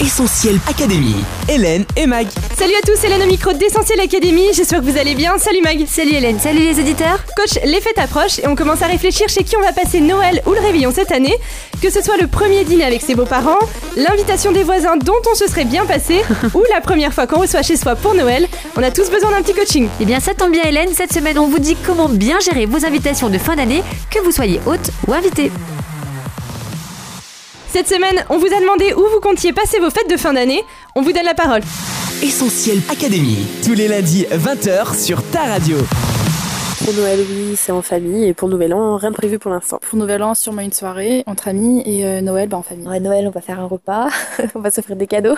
Essentiel Académie. Hélène et Mag. Salut à tous, Hélène au micro d'Essentiel Académie, j'espère que vous allez bien. Salut Mag. Salut Hélène, salut les auditeurs. Coach, les fêtes approchent et on commence à réfléchir chez qui on va passer Noël ou le réveillon cette année. Que ce soit le premier dîner avec ses beaux-parents, l'invitation des voisins dont on se serait bien passé, ou la première fois qu'on reçoit chez soi pour Noël, on a tous besoin d'un petit coaching. Eh bien ça tombe bien Hélène, cette semaine on vous dit comment bien gérer vos invitations de fin d'année, que vous soyez hôte ou invité. Cette semaine, on vous a demandé où vous comptiez passer vos fêtes de fin d'année. On vous donne la parole. Essentiel Académie. Tous les lundis 20h sur ta radio. Pour Noël, oui, c'est en famille. Et pour Nouvel An, rien de prévu pour l'instant. Pour Nouvel An, sûrement une soirée entre amis et euh, Noël, bah, en famille. Ouais, Noël, on va faire un repas. on va s'offrir des cadeaux.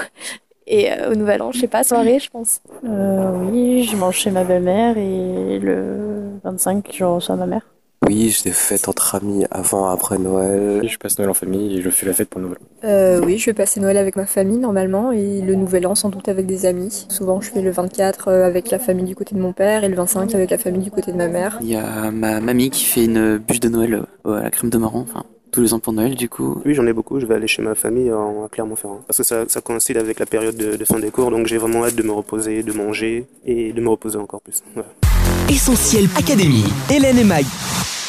Et euh, au Nouvel An, je sais pas, soirée, je pense. Euh, oui, je mange chez ma belle-mère et le 25, je reçois ma mère. Oui, j'ai des fêtes entre amis avant, après Noël. Je passe Noël en famille et je fais la fête pour Noël. Euh, oui, je vais passer Noël avec ma famille normalement et le Nouvel An sans doute avec des amis. Souvent, je fais le 24 euh, avec la famille du côté de mon père et le 25 avec la famille du côté de ma mère. Il y a ma mamie qui fait une bûche de Noël euh, à la crème de marron, enfin tous les ans pour Noël du coup. Oui, j'en ai beaucoup. Je vais aller chez ma famille en à Clermont-Ferrand parce que ça, ça coïncide avec la période de, de fin des cours, donc j'ai vraiment hâte de me reposer, de manger et de me reposer encore plus. Voilà. Essentiel Académie. Hélène et Mag.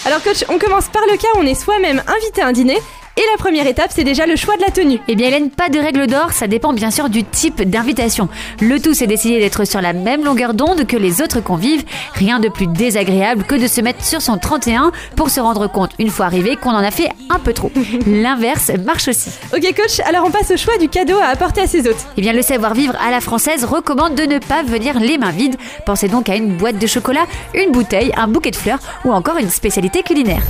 Alors coach, on commence par le cas où on est soi-même invité à un dîner. Et la première étape, c'est déjà le choix de la tenue. Eh bien Hélène, pas de règle d'or, ça dépend bien sûr du type d'invitation. Le tout c'est d'essayer d'être sur la même longueur d'onde que les autres convives. Rien de plus désagréable que de se mettre sur son 31 pour se rendre compte une fois arrivé qu'on en a fait un peu trop. L'inverse marche aussi. Ok coach, alors on passe au choix du cadeau à apporter à ses hôtes. Eh bien le savoir-vivre à la française recommande de ne pas venir les mains vides. Pensez donc à une boîte de chocolat, une bouteille, un bouquet de fleurs ou encore une spécialité culinaire.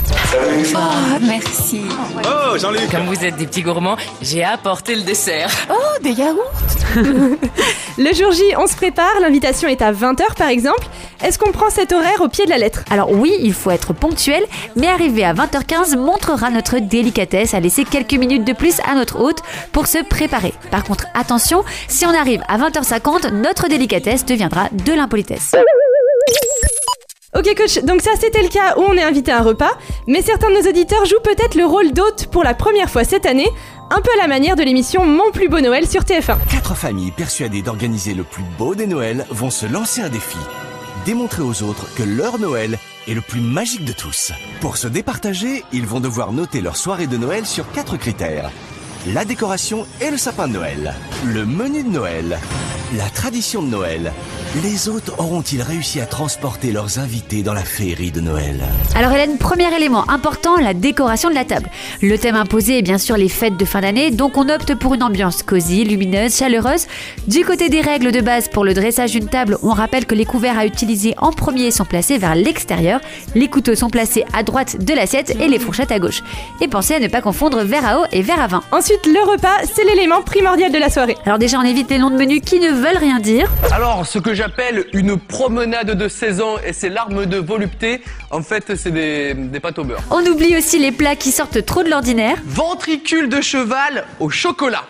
Oh, merci. Oh, Jean-Luc Comme vous êtes des petits gourmands, j'ai apporté le dessert. Oh, des yaourts Le jour J, on se prépare, l'invitation est à 20h par exemple. Est-ce qu'on prend cet horaire au pied de la lettre? Alors oui, il faut être ponctuel, mais arriver à 20h15 montrera notre délicatesse à laisser quelques minutes de plus à notre hôte pour se préparer. Par contre, attention, si on arrive à 20h50, notre délicatesse deviendra de l'impolitesse. Ok coach, donc ça c'était le cas où on est invité à un repas, mais certains de nos auditeurs jouent peut-être le rôle d'hôte pour la première fois cette année, un peu à la manière de l'émission Mon plus beau Noël sur TF1. Quatre familles persuadées d'organiser le plus beau des Noëls vont se lancer un défi. Démontrer aux autres que leur Noël est le plus magique de tous. Pour se départager, ils vont devoir noter leur soirée de Noël sur quatre critères. La décoration et le sapin de Noël. Le menu de Noël. La tradition de Noël. Les hôtes auront-ils réussi à transporter leurs invités dans la féerie de Noël Alors Hélène, premier élément important, la décoration de la table. Le thème imposé est bien sûr les fêtes de fin d'année, donc on opte pour une ambiance cosy, lumineuse, chaleureuse. Du côté des règles de base pour le dressage d'une table, on rappelle que les couverts à utiliser en premier sont placés vers l'extérieur, les couteaux sont placés à droite de l'assiette et les fourchettes à gauche. Et pensez à ne pas confondre verre à eau et verre à vin. Ensuite, le repas, c'est l'élément primordial de la soirée. Alors déjà, on évite les noms de menus qui ne veulent rien dire. Alors, ce que j'appelle une promenade de saison et ses larmes de volupté, en fait, c'est des, des pâtes au beurre. On oublie aussi les plats qui sortent trop de l'ordinaire. Ventricule de cheval au chocolat.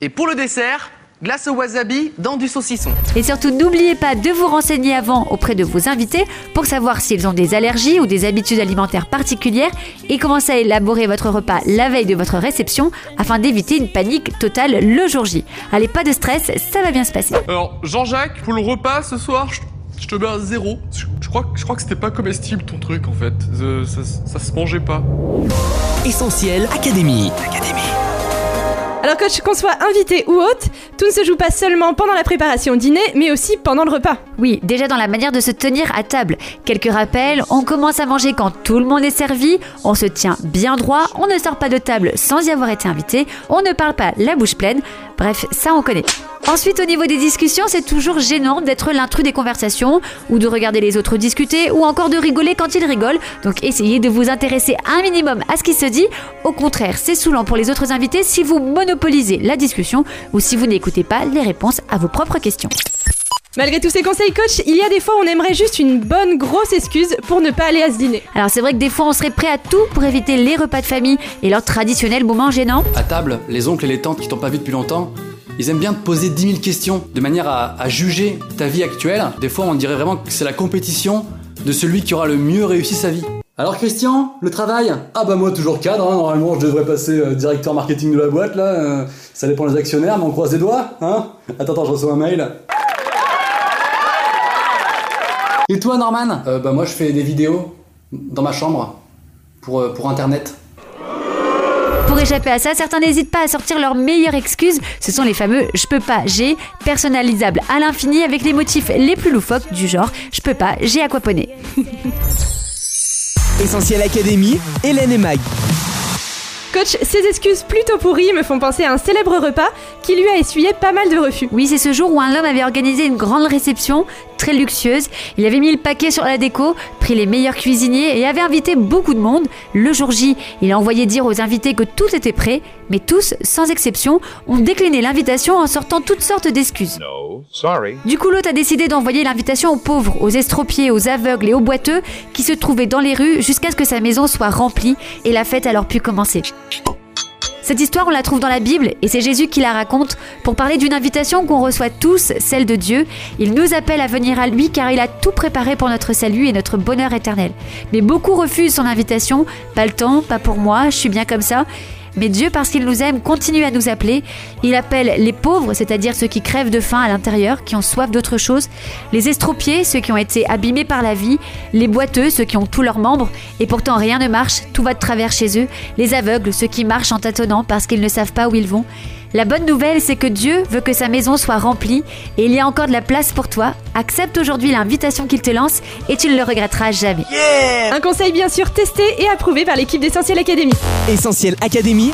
Et pour le dessert, glace au wasabi dans du saucisson. Et surtout, n'oubliez pas de vous renseigner avant auprès de vos invités pour savoir s'ils ont des allergies ou des habitudes alimentaires particulières et commencez à élaborer votre repas la veille de votre réception afin d'éviter une panique totale le jour J. Allez, pas de stress, ça va bien se passer. Alors, Jean-Jacques, pour le repas ce soir, je, je te mets un zéro. Je, je crois, je crois que c'était pas comestible ton truc en fait. Euh, ça, ça se mangeait pas. Essentiel Académie. Alors coach, qu'on soit invité ou hôte, tout ne se joue pas seulement pendant la préparation au dîner, mais aussi pendant le repas. Oui, déjà dans la manière de se tenir à table. Quelques rappels, on commence à manger quand tout le monde est servi, on se tient bien droit, on ne sort pas de table sans y avoir été invité, on ne parle pas la bouche pleine, bref, ça on connaît. Ensuite, au niveau des discussions, c'est toujours gênant d'être l'intrus des conversations, ou de regarder les autres discuter, ou encore de rigoler quand ils rigolent. Donc essayez de vous intéresser un minimum à ce qui se dit. Au contraire, c'est saoulant pour les autres invités si vous monopolisez la discussion, ou si vous n'écoutez pas les réponses à vos propres questions. Malgré tous ces conseils coach, il y a des fois où on aimerait juste une bonne grosse excuse pour ne pas aller à ce dîner. Alors c'est vrai que des fois on serait prêt à tout pour éviter les repas de famille et leurs traditionnels moments gênants. À table, les oncles et les tantes qui t'ont pas vu depuis longtemps, ils aiment bien te poser 10 000 questions de manière à, à juger ta vie actuelle. Des fois on dirait vraiment que c'est la compétition de celui qui aura le mieux réussi sa vie. Alors Christian, le travail? Ah bah moi toujours cadre, hein. normalement je devrais passer euh, directeur marketing de la boîte là, euh, ça dépend des actionnaires, mais on croise les doigts, hein Attends, attends, je reçois un mail. Et toi Norman? Euh, Bah moi je fais des vidéos dans ma chambre pour, euh, pour internet. Pour échapper à ça, certains n'hésitent pas à sortir leur meilleure excuse. Ce sont les fameux je peux pas, j'ai, personnalisables à l'infini avec les motifs les plus loufoques du genre je peux pas, j'ai aquaponé. Essentiel Académie, Hélène et Mag. Coach, ces excuses plutôt pourries me font penser à un célèbre repas qui lui a essuyé pas mal de refus. Oui, c'est ce jour où un homme avait organisé une grande réception, très luxueuse. Il avait mis le paquet sur la déco, pris les meilleurs cuisiniers et avait invité beaucoup de monde. Le jour J, il a envoyé dire aux invités que tout était prêt, mais tous, sans exception, ont décliné l'invitation en sortant toutes sortes d'excuses. Du coup, l'hôte a décidé d'envoyer l'invitation aux pauvres, aux estropiés, aux aveugles et aux boiteux qui se trouvaient dans les rues jusqu'à ce que sa maison soit remplie et la fête alors pu commencer. Cette histoire, on la trouve dans la Bible et c'est Jésus qui la raconte pour parler d'une invitation qu'on reçoit tous, celle de Dieu. Il nous appelle à venir à lui car il a tout préparé pour notre salut et notre bonheur éternel. Mais beaucoup refusent son invitation. Pas le temps, pas pour moi, je suis bien comme ça. Mais Dieu, parce qu'il nous aime, continue à nous appeler. Il appelle les pauvres, c'est-à-dire ceux qui crèvent de faim à l'intérieur, qui ont soif d'autre chose, les estropiés, ceux qui ont été abîmés par la vie, les boiteux, ceux qui ont tous leurs membres, et pourtant rien ne marche, tout va de travers chez eux, les aveugles, ceux qui marchent en tâtonnant parce qu'ils ne savent pas où ils vont. La bonne nouvelle, c'est que Dieu veut que sa maison soit remplie et il y a encore de la place pour toi. Accepte aujourd'hui l'invitation qu'il te lance et tu ne le regretteras jamais. Un conseil bien sûr testé et approuvé par l'équipe d'Essentiel Academy. Essentiel Académie,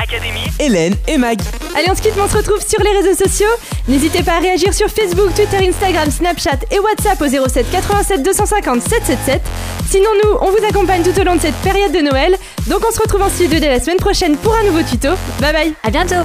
Hélène et Mag. Allez, on se quitte, mais on se retrouve sur les réseaux sociaux. N'hésitez pas à réagir sur Facebook, Twitter, Instagram, Snapchat et WhatsApp au 07 87 250 777. Sinon, nous, on vous accompagne tout au long de cette période de Noël. Donc, on se retrouve en studio dès la semaine prochaine pour un nouveau tuto. Bye bye. À bientôt.